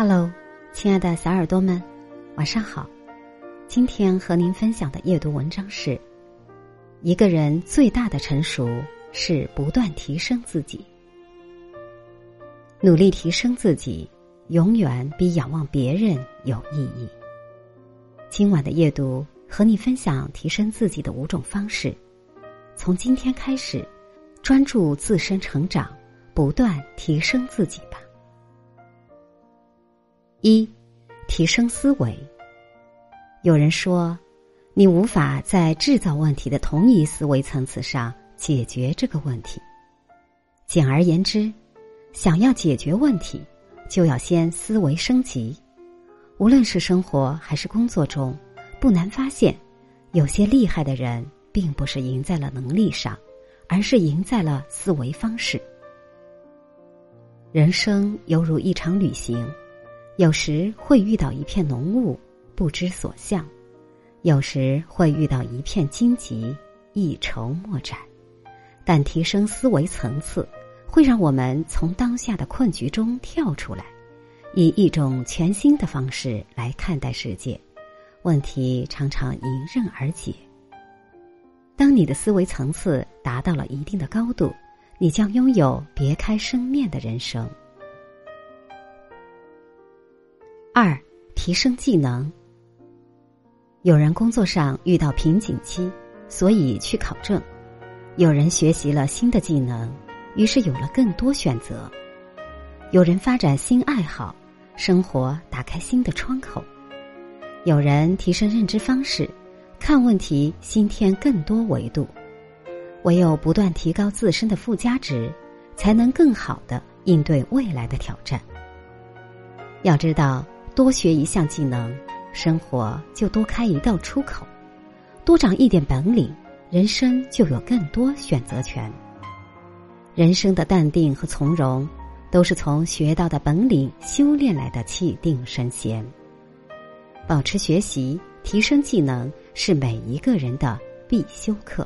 Hello，亲爱的小耳朵们，晚上好。今天和您分享的阅读文章是：一个人最大的成熟是不断提升自己，努力提升自己，永远比仰望别人有意义。今晚的阅读和你分享提升自己的五种方式。从今天开始，专注自身成长，不断提升自己。一，提升思维。有人说，你无法在制造问题的同一思维层次上解决这个问题。简而言之，想要解决问题，就要先思维升级。无论是生活还是工作中，不难发现，有些厉害的人，并不是赢在了能力上，而是赢在了思维方式。人生犹如一场旅行。有时会遇到一片浓雾，不知所向；有时会遇到一片荆棘，一筹莫展。但提升思维层次，会让我们从当下的困局中跳出来，以一种全新的方式来看待世界，问题常常迎刃而解。当你的思维层次达到了一定的高度，你将拥有别开生面的人生。二、提升技能。有人工作上遇到瓶颈期，所以去考证；有人学习了新的技能，于是有了更多选择；有人发展新爱好，生活打开新的窗口；有人提升认知方式，看问题新添更多维度。唯有不断提高自身的附加值，才能更好的应对未来的挑战。要知道。多学一项技能，生活就多开一道出口；多长一点本领，人生就有更多选择权。人生的淡定和从容，都是从学到的本领修炼来的气定神闲。保持学习，提升技能，是每一个人的必修课。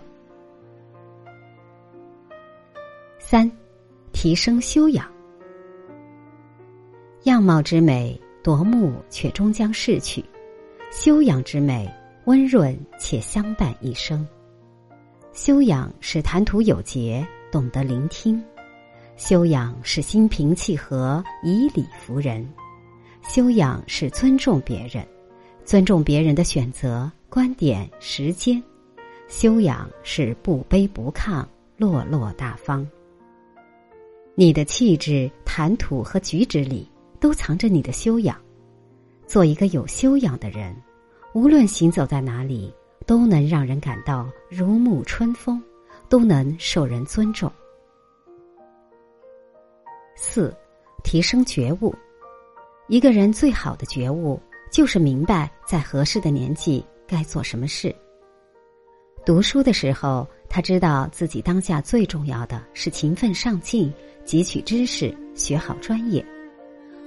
三，提升修养，样貌之美。夺目却终将逝去，修养之美，温润且相伴一生。修养是谈吐有节，懂得聆听；修养是心平气和，以理服人；修养是尊重别人，尊重别人的选择、观点、时间；修养是不卑不亢，落落大方。你的气质、谈吐和举止里。都藏着你的修养，做一个有修养的人，无论行走在哪里，都能让人感到如沐春风，都能受人尊重。四，提升觉悟。一个人最好的觉悟，就是明白在合适的年纪该做什么事。读书的时候，他知道自己当下最重要的是勤奋上进，汲取知识，学好专业。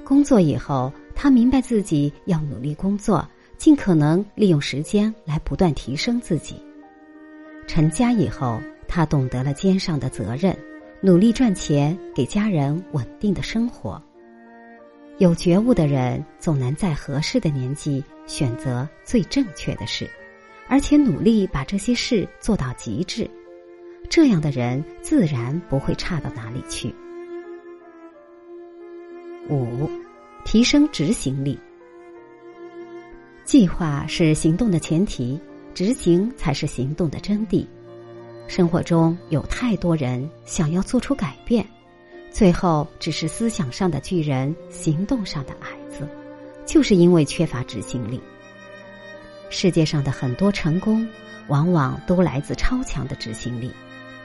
工作以后，他明白自己要努力工作，尽可能利用时间来不断提升自己。成家以后，他懂得了肩上的责任，努力赚钱，给家人稳定的生活。有觉悟的人，总能在合适的年纪选择最正确的事，而且努力把这些事做到极致。这样的人，自然不会差到哪里去。五，提升执行力。计划是行动的前提，执行才是行动的真谛。生活中有太多人想要做出改变，最后只是思想上的巨人，行动上的矮子，就是因为缺乏执行力。世界上的很多成功，往往都来自超强的执行力，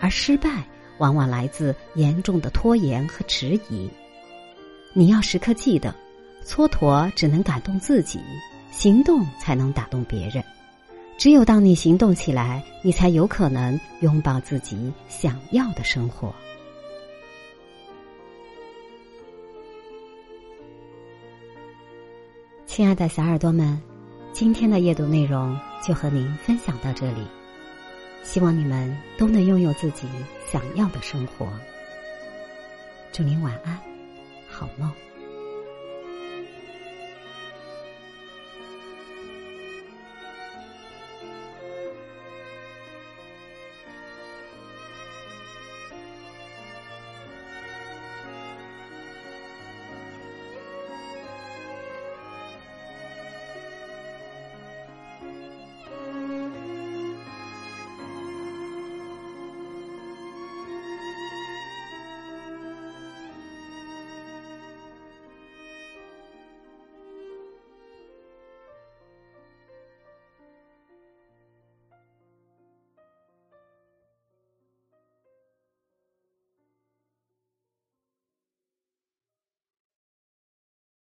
而失败往往来自严重的拖延和迟疑。你要时刻记得，蹉跎只能感动自己，行动才能打动别人。只有当你行动起来，你才有可能拥抱自己想要的生活。亲爱的小耳朵们，今天的阅读内容就和您分享到这里，希望你们都能拥有自己想要的生活。祝您晚安。好梦。